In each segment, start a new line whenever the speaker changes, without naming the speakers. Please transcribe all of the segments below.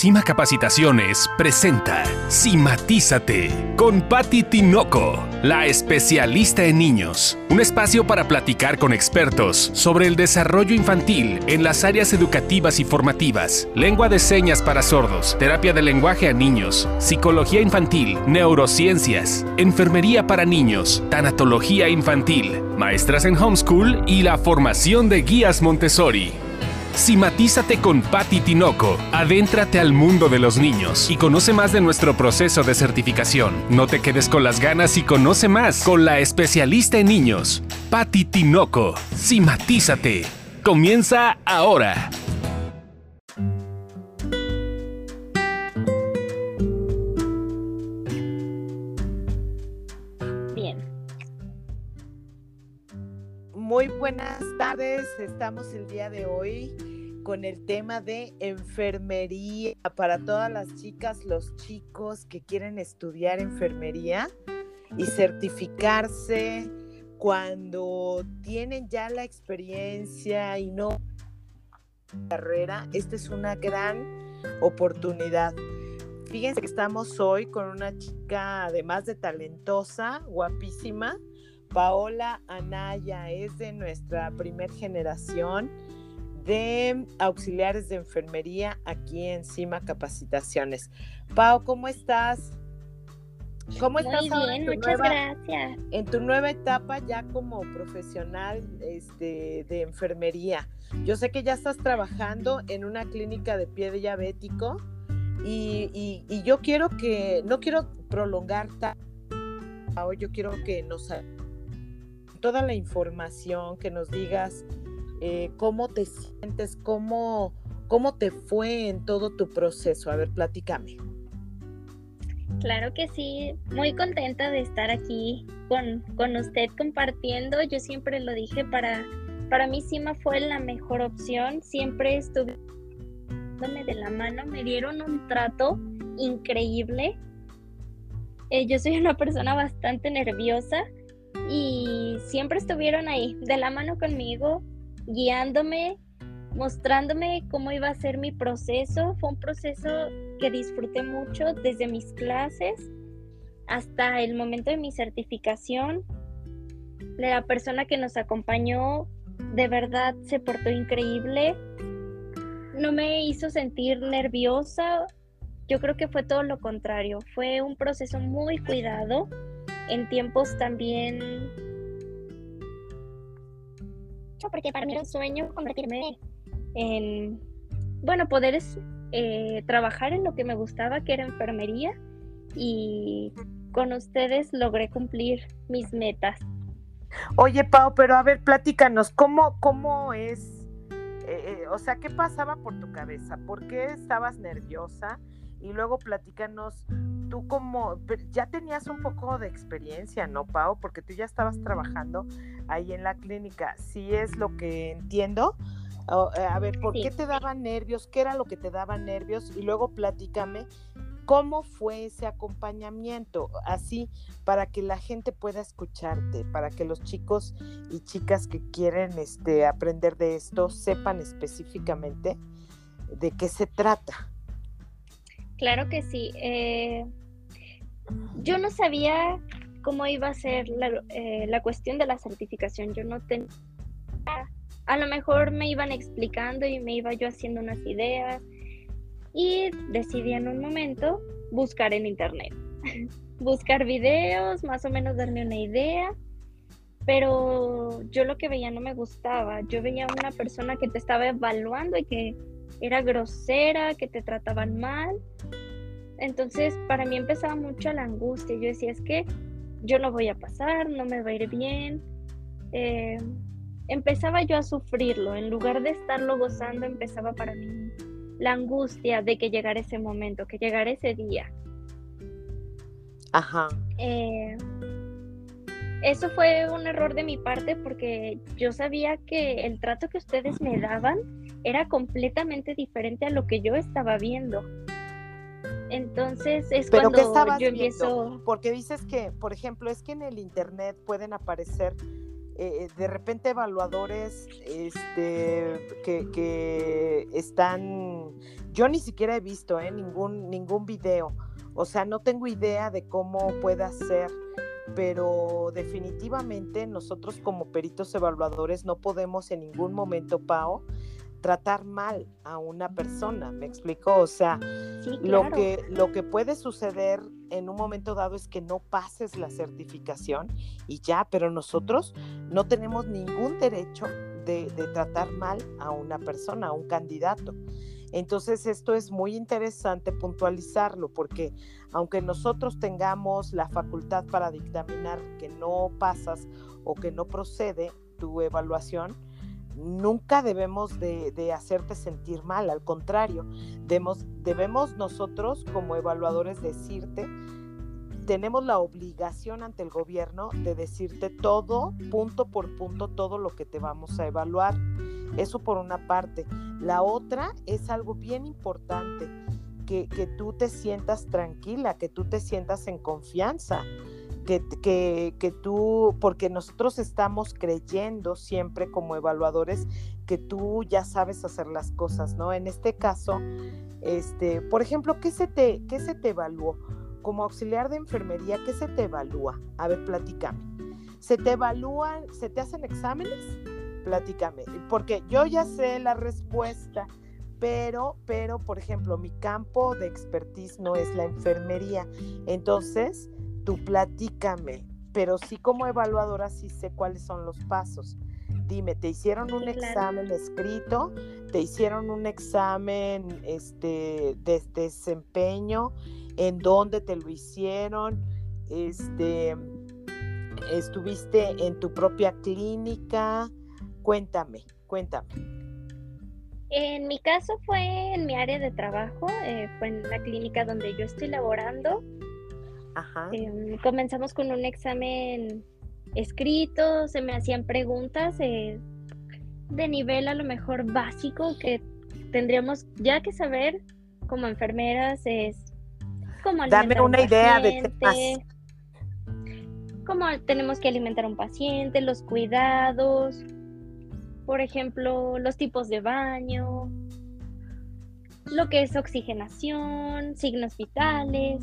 Cima Capacitaciones presenta Cimatízate con Patti Tinoco, la especialista en niños. Un espacio para platicar con expertos sobre el desarrollo infantil en las áreas educativas y formativas, lengua de señas para sordos, terapia de lenguaje a niños, psicología infantil, neurociencias, enfermería para niños, tanatología infantil, maestras en homeschool y la formación de guías Montessori. Cimatízate con Patti Tinoco. Adéntrate al mundo de los niños y conoce más de nuestro proceso de certificación. No te quedes con las ganas y conoce más con la especialista en niños, Patti Tinoco. Cimatízate. Comienza ahora.
Estamos el día de hoy con el tema de enfermería para todas las chicas, los chicos que quieren estudiar enfermería y certificarse cuando tienen ya la experiencia y no carrera. Esta es una gran oportunidad. Fíjense que estamos hoy con una chica, además de talentosa, guapísima, Paola Anaya, es de nuestra primer generación de auxiliares de enfermería aquí en Cima Capacitaciones. Pao, ¿cómo estás? ¿Cómo
Muy
estás ahora
bien,
en tu
muchas
nueva-
gracias.
en tu nueva etapa ya como profesional este, de enfermería. Yo sé que ya estás trabajando en una clínica de pie diabético y, y- y yo quiero que, no quiero prolongar tanto, yo quiero que nos toda la información, que nos digas eh, cómo te sientes, cómo, cómo te fue en todo tu proceso. A ver, platícame.
Claro que sí, muy contenta de estar aquí con, con usted compartiendo. Yo siempre lo dije, para, para mí Cima fue la mejor opción. Siempre estuve de la mano, me dieron un trato increíble. Eh, yo soy una persona bastante nerviosa y siempre estuvieron ahí, de la mano conmigo, guiándome, mostrándome cómo iba a ser mi proceso. Fue un proceso que disfruté mucho desde mis clases hasta el momento de mi certificación. La persona que nos acompañó de verdad se portó increíble. No me hizo sentir nerviosa. Yo creo que fue todo lo contrario. Fue un proceso muy cuidado. En tiempos también... Porque para mí era un sueño convertirme en, bueno, poder eh, trabajar en lo que me gustaba, que era enfermería, y con ustedes logré cumplir mis metas.
Oye, Pau, pero a ver, platícanos, ¿cómo, cómo es? eh, eh, o sea, ¿qué pasaba por tu cabeza? ¿Por qué estabas nerviosa? Y luego platícanos, tú como, ya tenías un poco de experiencia, ¿no, Pau? Porque tú ya estabas trabajando ahí en la clínica. Sí es lo que entiendo. Eh, a ver, ¿por
Sí.
qué te daban nervios? ¿Qué era lo que te daba nervios? Y luego platícame cómo fue ese acompañamiento, así para que la gente pueda escucharte, para que los chicos y chicas que quieren este, aprender de esto sepan específicamente de qué se trata.
Claro que sí. eh, yo no sabía cómo iba a ser la, eh, la cuestión de la certificación. Yo no tenía... A lo mejor me iban explicando y me iba yo haciendo unas ideas y decidí en un momento buscar en internet. buscar videos, más o menos darme una idea. Pero yo lo que veía no me gustaba. Yo veía una persona que te estaba evaluando y que era grosera, que te trataban mal. Entonces, para mí empezaba mucho la angustia. Yo decía, es que yo no voy a pasar, no me va a ir bien. Eh, empezaba yo a sufrirlo. En lugar de estarlo gozando, empezaba para mí la angustia de que llegara ese momento, que llegara ese día.
Ajá.
Eh, eso fue un error de mi parte porque yo sabía que el trato que ustedes me daban era completamente diferente a lo que yo estaba viendo. Entonces es
Pero ¿qué
cuando
estabas
yo
viendo?
empiezo...
Porque dices que, por ejemplo, es que en el internet pueden aparecer eh, de repente evaluadores este, que, están, yo ni siquiera he visto ¿eh? ningún, ningún video, o sea, no tengo idea de cómo pueda ser, pero definitivamente nosotros como peritos evaluadores no podemos en ningún momento, Pao, tratar mal a una persona, ¿me explico? O sea, lo, que, lo que puede suceder en un momento dado es que no pases la certificación y ya, pero nosotros no tenemos ningún derecho de, de tratar mal a una persona, a un candidato. Entonces esto es muy interesante puntualizarlo porque aunque nosotros tengamos la facultad para dictaminar que no pasas o que no procede tu evaluación, nunca debemos de, hacerte sentir mal, al contrario, debemos, debemos nosotros como evaluadores decirte, tenemos la obligación ante el gobierno de decirte todo, punto por punto, todo lo que te vamos a evaluar. Eso por una parte. La otra es algo bien importante, que, que tú te sientas tranquila, que tú te sientas en confianza que, que, tú, porque nosotros estamos creyendo siempre como evaluadores que tú ya sabes hacer las cosas, ¿no? En este caso, este, por ejemplo, ¿qué se te, qué se te evaluó? Como auxiliar de enfermería, ¿qué se te evalúa? A ver, platícame. ¿Se te evalúan, se te hacen exámenes? Platícame, porque yo ya sé la respuesta, pero, pero, por ejemplo, mi campo de expertise no es la enfermería. Entonces, tú platícame, pero sí como evaluadora sí sé cuáles son los pasos. Dime, ¿te hicieron un examen escrito? ¿Te hicieron un examen este, de, desempeño? ¿En dónde te lo hicieron? Este, ¿Estuviste en tu propia clínica? Cuéntame, cuéntame.
En mi caso fue en mi área de trabajo, eh, fue en la clínica donde yo estoy laborando Em, comenzamos con un examen escrito, se me hacían preguntas eh, de nivel a lo mejor básico que tendríamos ya que saber como enfermeras es cómo
Dame una idea de
cómo tenemos que alimentar a un paciente, los cuidados, por ejemplo, los tipos de baño, lo que es oxigenación, signos vitales.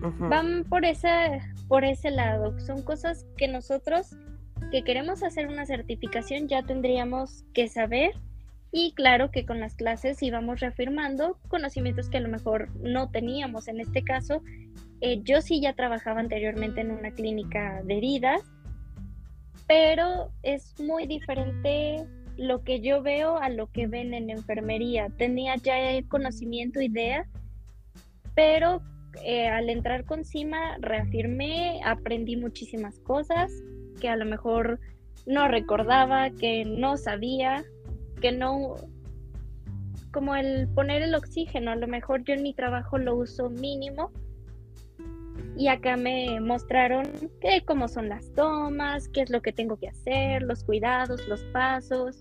Van por ese, por ese lado. Son cosas que nosotros que queremos hacer una certificación ya tendríamos que saber y claro que con las clases íbamos reafirmando conocimientos que a lo mejor no teníamos. En este caso, eh, yo sí ya trabajaba anteriormente en una clínica de heridas, pero es muy diferente lo que yo veo a lo que ven en enfermería. Tenía ya el conocimiento, idea, pero eh, al entrar con CIMA reafirmé, aprendí muchísimas cosas que a lo mejor no recordaba, que no sabía, que no, como el poner el oxígeno, a lo mejor yo en mi trabajo lo uso mínimo y acá me mostraron que cómo son las tomas, qué es lo que tengo que hacer, los cuidados, los pasos,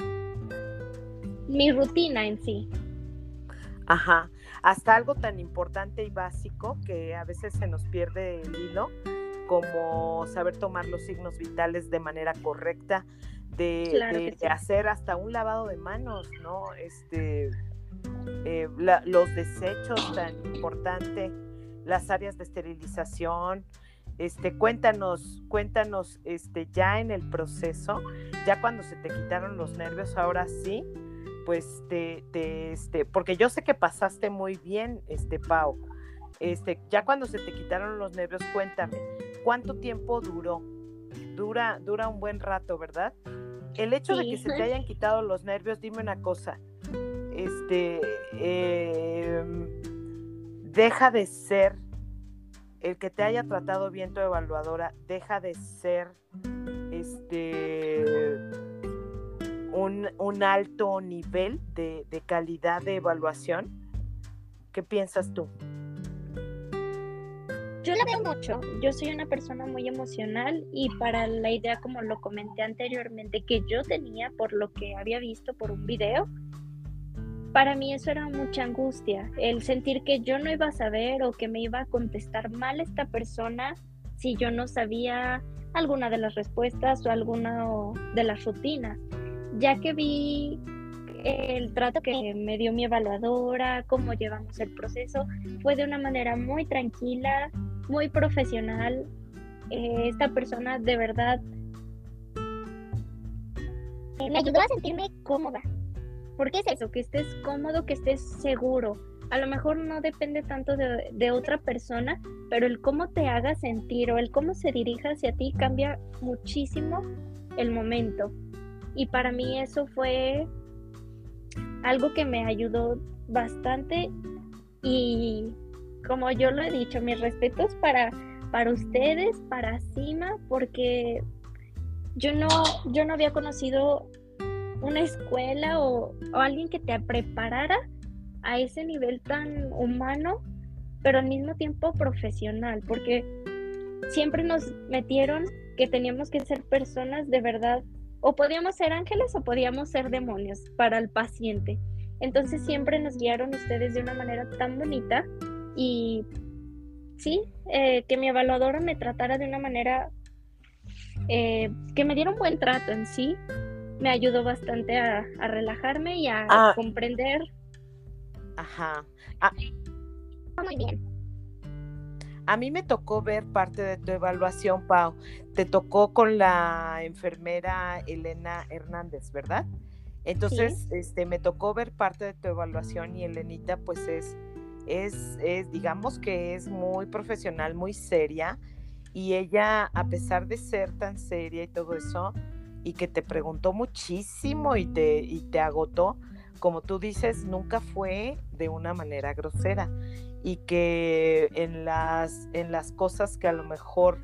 mi rutina en sí.
Ajá hasta algo tan importante y básico que a veces se nos pierde el hilo, como saber tomar los signos vitales de manera correcta, de, hacer hasta un lavado de manos, ¿no? Este, eh, los desechos tan importante, las áreas de esterilización. Este, cuéntanos, cuéntanos, este, ya en el proceso, ya cuando se te quitaron los nervios, ahora sí, pues te, este, porque yo sé que pasaste muy bien, este, Pau. Este, ya cuando se te quitaron los nervios, cuéntame, ¿cuánto tiempo duró? Dura, dura un buen rato, ¿verdad? El hecho de que se te hayan quitado los nervios, dime una cosa, este, em, deja de ser, el que te haya tratado bien tu evaluadora, deja de ser, este, un, alto nivel de, calidad de evaluación. ¿Qué piensas tú?
Yo la veo mucho. Yo soy una persona muy emocional y para la idea, como lo comenté anteriormente, que yo tenía por lo que había visto por un video, para mí eso era mucha angustia. El sentir que yo no iba a saber o que me iba a contestar mal esta persona si yo no sabía alguna de las respuestas o alguna de las rutinas, ya que vi el trato que me dio mi evaluadora, cómo llevamos el proceso, fue de una manera muy tranquila, muy profesional. Eh, esta persona de verdad me ayudó a sentirme cómoda. ¿Por qué es eso? Que estés cómodo, que estés seguro. A lo mejor no depende tanto de, de, otra persona, pero el cómo te haga sentir o el cómo se dirija hacia ti cambia muchísimo el momento. Y para mí eso fue algo que me ayudó bastante y como yo lo he dicho, mis respetos para, para ustedes, para Cima, porque yo no, yo no había conocido una escuela o, o, alguien que te preparara a ese nivel tan humano, pero al mismo tiempo profesional, porque siempre nos metieron que teníamos que ser personas de verdad, o podíamos ser ángeles o podíamos ser demonios para el paciente. Entonces siempre nos guiaron ustedes de una manera tan bonita y sí, eh, que mi evaluadora me tratara de una manera eh, que me diera un buen trato en sí, me ayudó bastante a, relajarme y a ah. comprender.
Ajá. Ah.
Muy bien.
A mí me tocó ver parte de tu evaluación, Pau. Te tocó con la enfermera Elena Hernández, ¿verdad? Entonces, este, me tocó ver parte de tu evaluación y Elenita, pues es es, es, digamos que es muy profesional, muy seria, y ella, a pesar de ser tan seria y todo eso, y que te preguntó muchísimo y te, y te agotó, como tú dices, nunca fue de una manera grosera y que en las, en las cosas que a lo mejor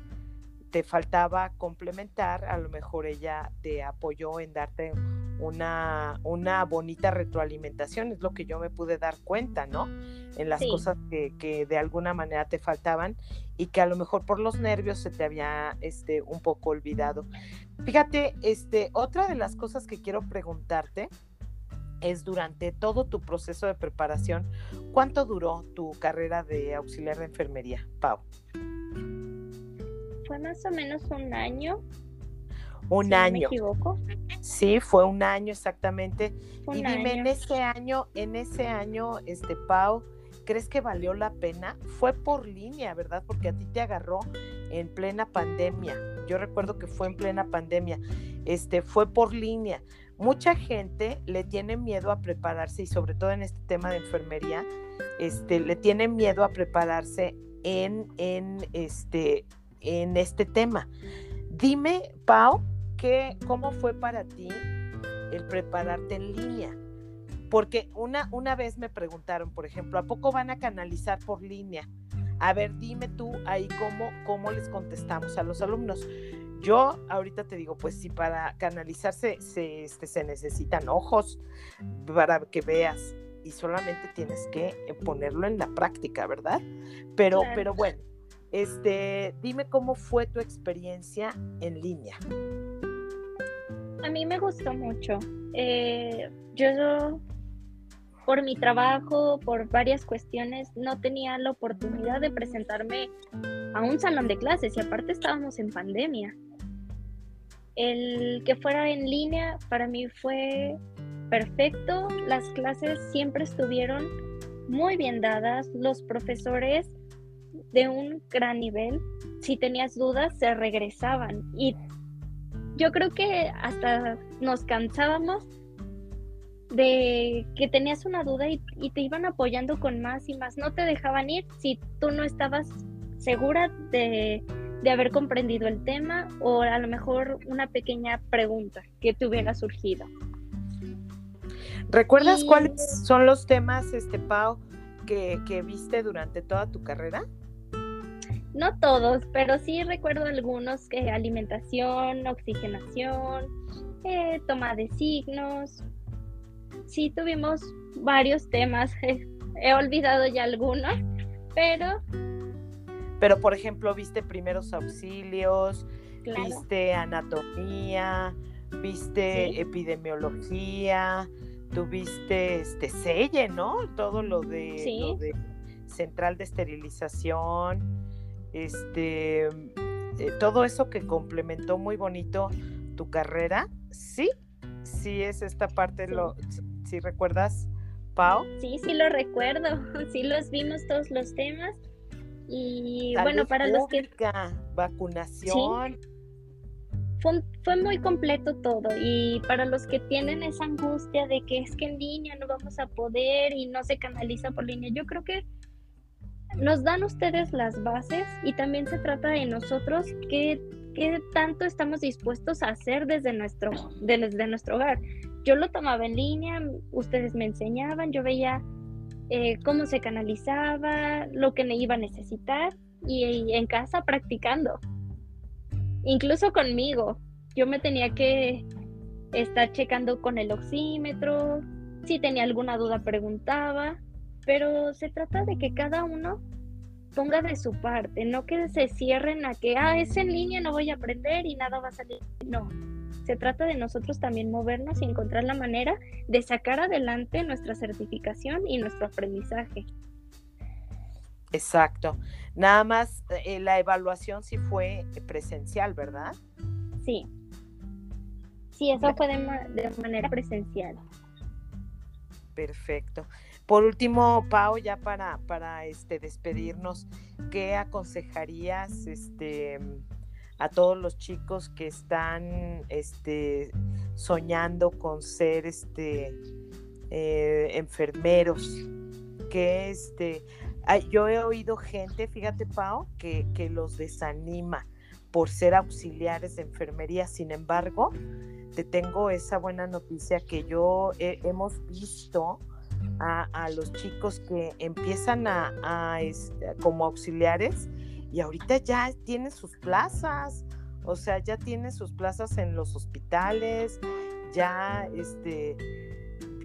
te faltaba complementar, a lo mejor ella te apoyó en darte una, una bonita retroalimentación, es lo que yo me pude dar cuenta, ¿no? En las cosas que, de alguna manera te faltaban y que a lo mejor por los nervios se te había este, un poco olvidado. Fíjate, este, otra de las cosas que quiero preguntarte es durante todo tu proceso de preparación, ¿cuánto duró tu carrera de auxiliar de enfermería, Pau?
Fue más o menos un año,
un año.
me equivoco.
Sí, fue un año exactamente. y dime, en ese año, en ese año, este Pau, ¿crees que valió la pena? Fue por línea, ¿verdad? Porque a ti te agarró en plena pandemia. Yo recuerdo que fue en plena pandemia. Este, fue por línea. Mucha gente le tiene miedo a prepararse y sobre todo en este tema de enfermería, este, le tiene miedo a prepararse en, en, este, en este tema. Dime, Pau, ¿cómo fue para ti el prepararte en línea? Porque una, una vez me preguntaron, por ejemplo, ¿a poco van a canalizar por línea? A ver, dime tú ahí cómo, cómo les contestamos a los alumnos. Yo ahorita te digo, pues si para canalizarse se, este, se necesitan ojos para que veas y solamente tienes que ponerlo en la práctica, ¿verdad? Pero, pero bueno, este, dime cómo fue tu experiencia en línea.
A mí me gustó mucho. Eh, yo, por mi trabajo, por varias cuestiones, no tenía la oportunidad de presentarme a un salón de clases y aparte estábamos en pandemia. El que fuera en línea para mí fue perfecto. Las clases siempre estuvieron muy bien dadas. Los profesores de un gran nivel. Si tenías dudas, se regresaban y yo creo que hasta nos cansábamos de que tenías una duda y, te iban apoyando con más y más. No te dejaban ir si tú no estabas segura de, haber comprendido el tema o a lo mejor una pequeña pregunta que te hubiera surgido.
¿Recuerdas cuáles son los temas, este Pau, que, que viste durante toda tu carrera?
no todos, pero sí recuerdo algunos que alimentación, oxigenación, eh, toma de signos. Sí tuvimos varios temas, he olvidado ya algunos, pero...
Pero por ejemplo, viste primeros auxilios, viste anatomía, viste epidemiología, tuviste este selle, ¿no? Todo lo de, lo de central de esterilización este, eh, todo eso que complementó muy bonito tu carrera, sí, sí es esta parte, lo, si recuerdas, Pau.
Sí, sí lo recuerdo, sí los vimos todos los temas y bueno, para los que...
Vacunación.
Fue, fue, muy completo todo y para los que tienen esa angustia de que es que en línea no vamos a poder y no se canaliza por línea, yo creo que nos dan ustedes las bases y también se trata de nosotros qué, qué tanto estamos dispuestos a hacer desde nuestro, desde nuestro hogar. Yo lo tomaba en línea, ustedes me enseñaban, yo veía eh, cómo se canalizaba, lo que me iba a necesitar y, en casa practicando. Incluso conmigo, yo me tenía que estar checando con el oxímetro, si tenía alguna duda preguntaba, pero se trata de que cada uno ponga de su parte, no que se cierren a que, ah, es en línea, no voy a aprender y nada va a salir. No, se trata de nosotros también movernos y encontrar la manera de sacar adelante nuestra certificación y nuestro aprendizaje.
Exacto. Nada más eh, la evaluación sí fue presencial, ¿verdad?
Sí. Sí, eso fue de, manera presencial.
Perfecto. Por último, Pau, ya para, para este, despedirnos, ¿qué aconsejarías este, a todos los chicos que están este, soñando con ser este, eh, enfermeros, que este, yo he oído gente, fíjate Pau, que, que, los desanima por ser auxiliares de enfermería, sin embargo, te tengo esa buena noticia que yo hemos visto a, los chicos que empiezan a, a este, como auxiliares y ahorita ya tiene sus plazas, o sea, ya tiene sus plazas en los hospitales, ya este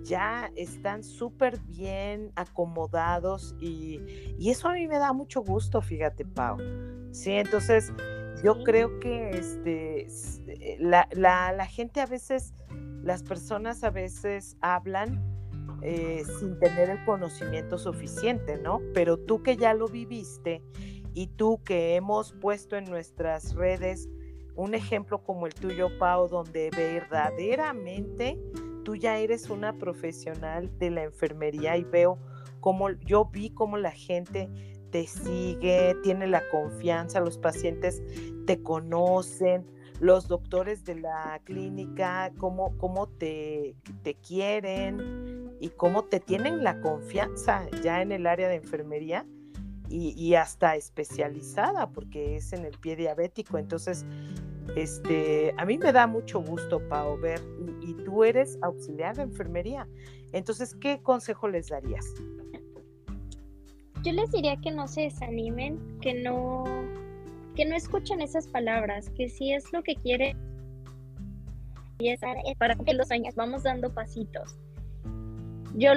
ya están súper bien acomodados y, eso a mí me da mucho gusto, fíjate, Pau. Sí, entonces yo creo que este, eh, la, la, gente a veces, las personas a veces hablan eh, sin tener el conocimiento suficiente, ¿no? Pero tú que ya lo viviste y tú que hemos puesto en nuestras redes un ejemplo como el tuyo, Pau, donde verdaderamente tú ya eres una profesional de la enfermería y veo cómo yo vi cómo la gente te sigue, tiene la confianza, los pacientes te conocen, los doctores de la clínica, cómo, cómo te, te quieren y cómo te tienen la confianza ya en el área de enfermería y, hasta especializada porque es en el pie diabético. Entonces, este, a mí me da mucho gusto, Pau, ver, y, tú eres auxiliar de enfermería. Entonces, ¿qué consejo les darías?
Yo les diría que no se desanimen, que no, que no escuchen esas palabras, que si es lo que quieren para que los años vamos dando pasitos. Yo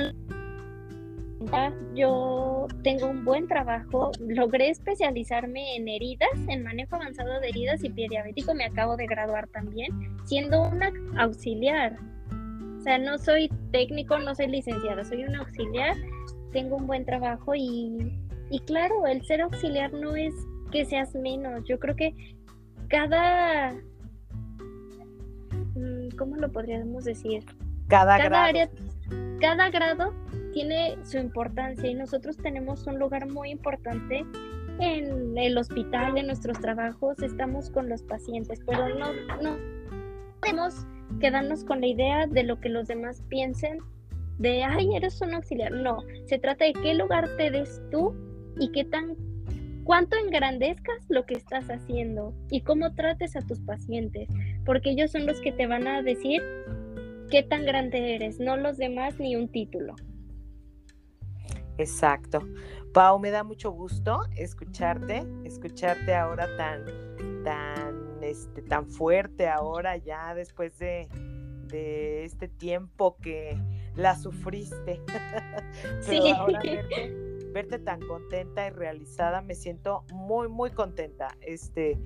yo tengo un buen trabajo, logré especializarme en heridas, en manejo avanzado de heridas y pie diabético, me acabo de graduar también, siendo una auxiliar. O sea, no soy técnico, no soy licenciada, soy una auxiliar, tengo un buen trabajo y, y claro, el ser auxiliar no es que seas menos, yo creo que cada... Mm, ¿Cómo lo podríamos decir?
Cada, cada área,
cada grado tiene su importancia y nosotros tenemos un lugar muy importante en el hospital, en nuestros trabajos, estamos con los pacientes, pero no, no podemos quedarnos con la idea de lo que los demás piensen, de, ay, eres un auxiliar. No, se trata de qué lugar te des tú y qué tan, cuánto engrandezcas lo que estás haciendo y cómo trates a tus pacientes, porque ellos son los que te van a decir qué tan grande eres, no los demás ni un título.
Exacto. Pau, me da mucho gusto escucharte, escucharte ahora tan, tan, este, tan fuerte ahora ya después de, de este tiempo que la sufriste. sí. verte, verte, tan contenta y realizada, me siento muy, muy contenta. Este,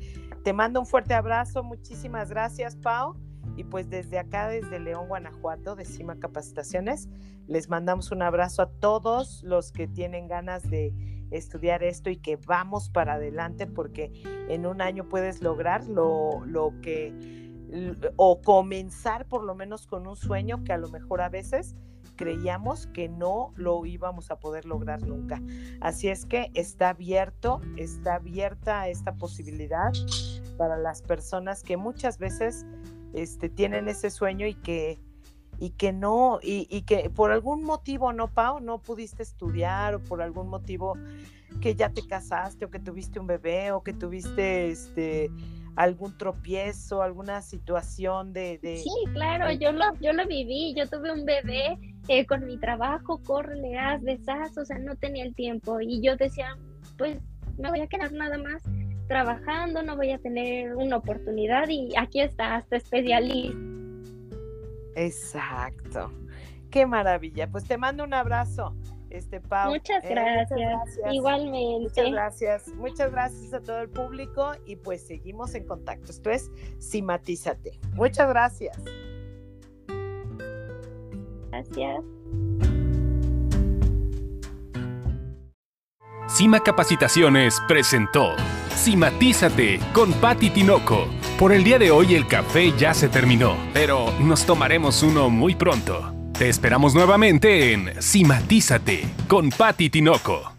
te mando un fuerte abrazo, muchísimas gracias, Pau. Y pues desde acá, desde León, Guanajuato, de Cima Capacitaciones, les mandamos un abrazo a todos los que tienen ganas de estudiar esto y que vamos para adelante porque en un año puedes lograr lo, lo que o comenzar por lo menos con un sueño que a lo mejor a veces creíamos que no lo íbamos a poder lograr nunca. Así es que está abierto, está abierta esta posibilidad para las personas que muchas veces este, tienen ese sueño y que, y que no, y, y, que por algún motivo, no, Pau, no pudiste estudiar o por algún motivo que ya te casaste o que tuviste un bebé o que tuviste este algún tropiezo, alguna situación de...
Sí, claro, yo lo, yo lo viví, yo tuve un bebé eh, con mi trabajo, corre, haz, deshaz, o sea, no tenía el tiempo y yo decía, pues me voy a quedar nada más trabajando, no voy a tener una oportunidad y aquí está, hasta especialista.
Exacto. Qué maravilla. Pues te mando un abrazo este Pau.
Muchas, eh, gracias. Igualmente.
Muchas gracias. Muchas gracias a todo el público y pues seguimos en contacto. Esto es Simatízate. Muchas gracias.
Gracias.
Cima Capacitaciones presentó Simatízate con Patti Tinoco. Por el día de hoy el café ya se terminó, pero nos tomaremos uno muy pronto. Te esperamos nuevamente en Simatízate con Patti Tinoco.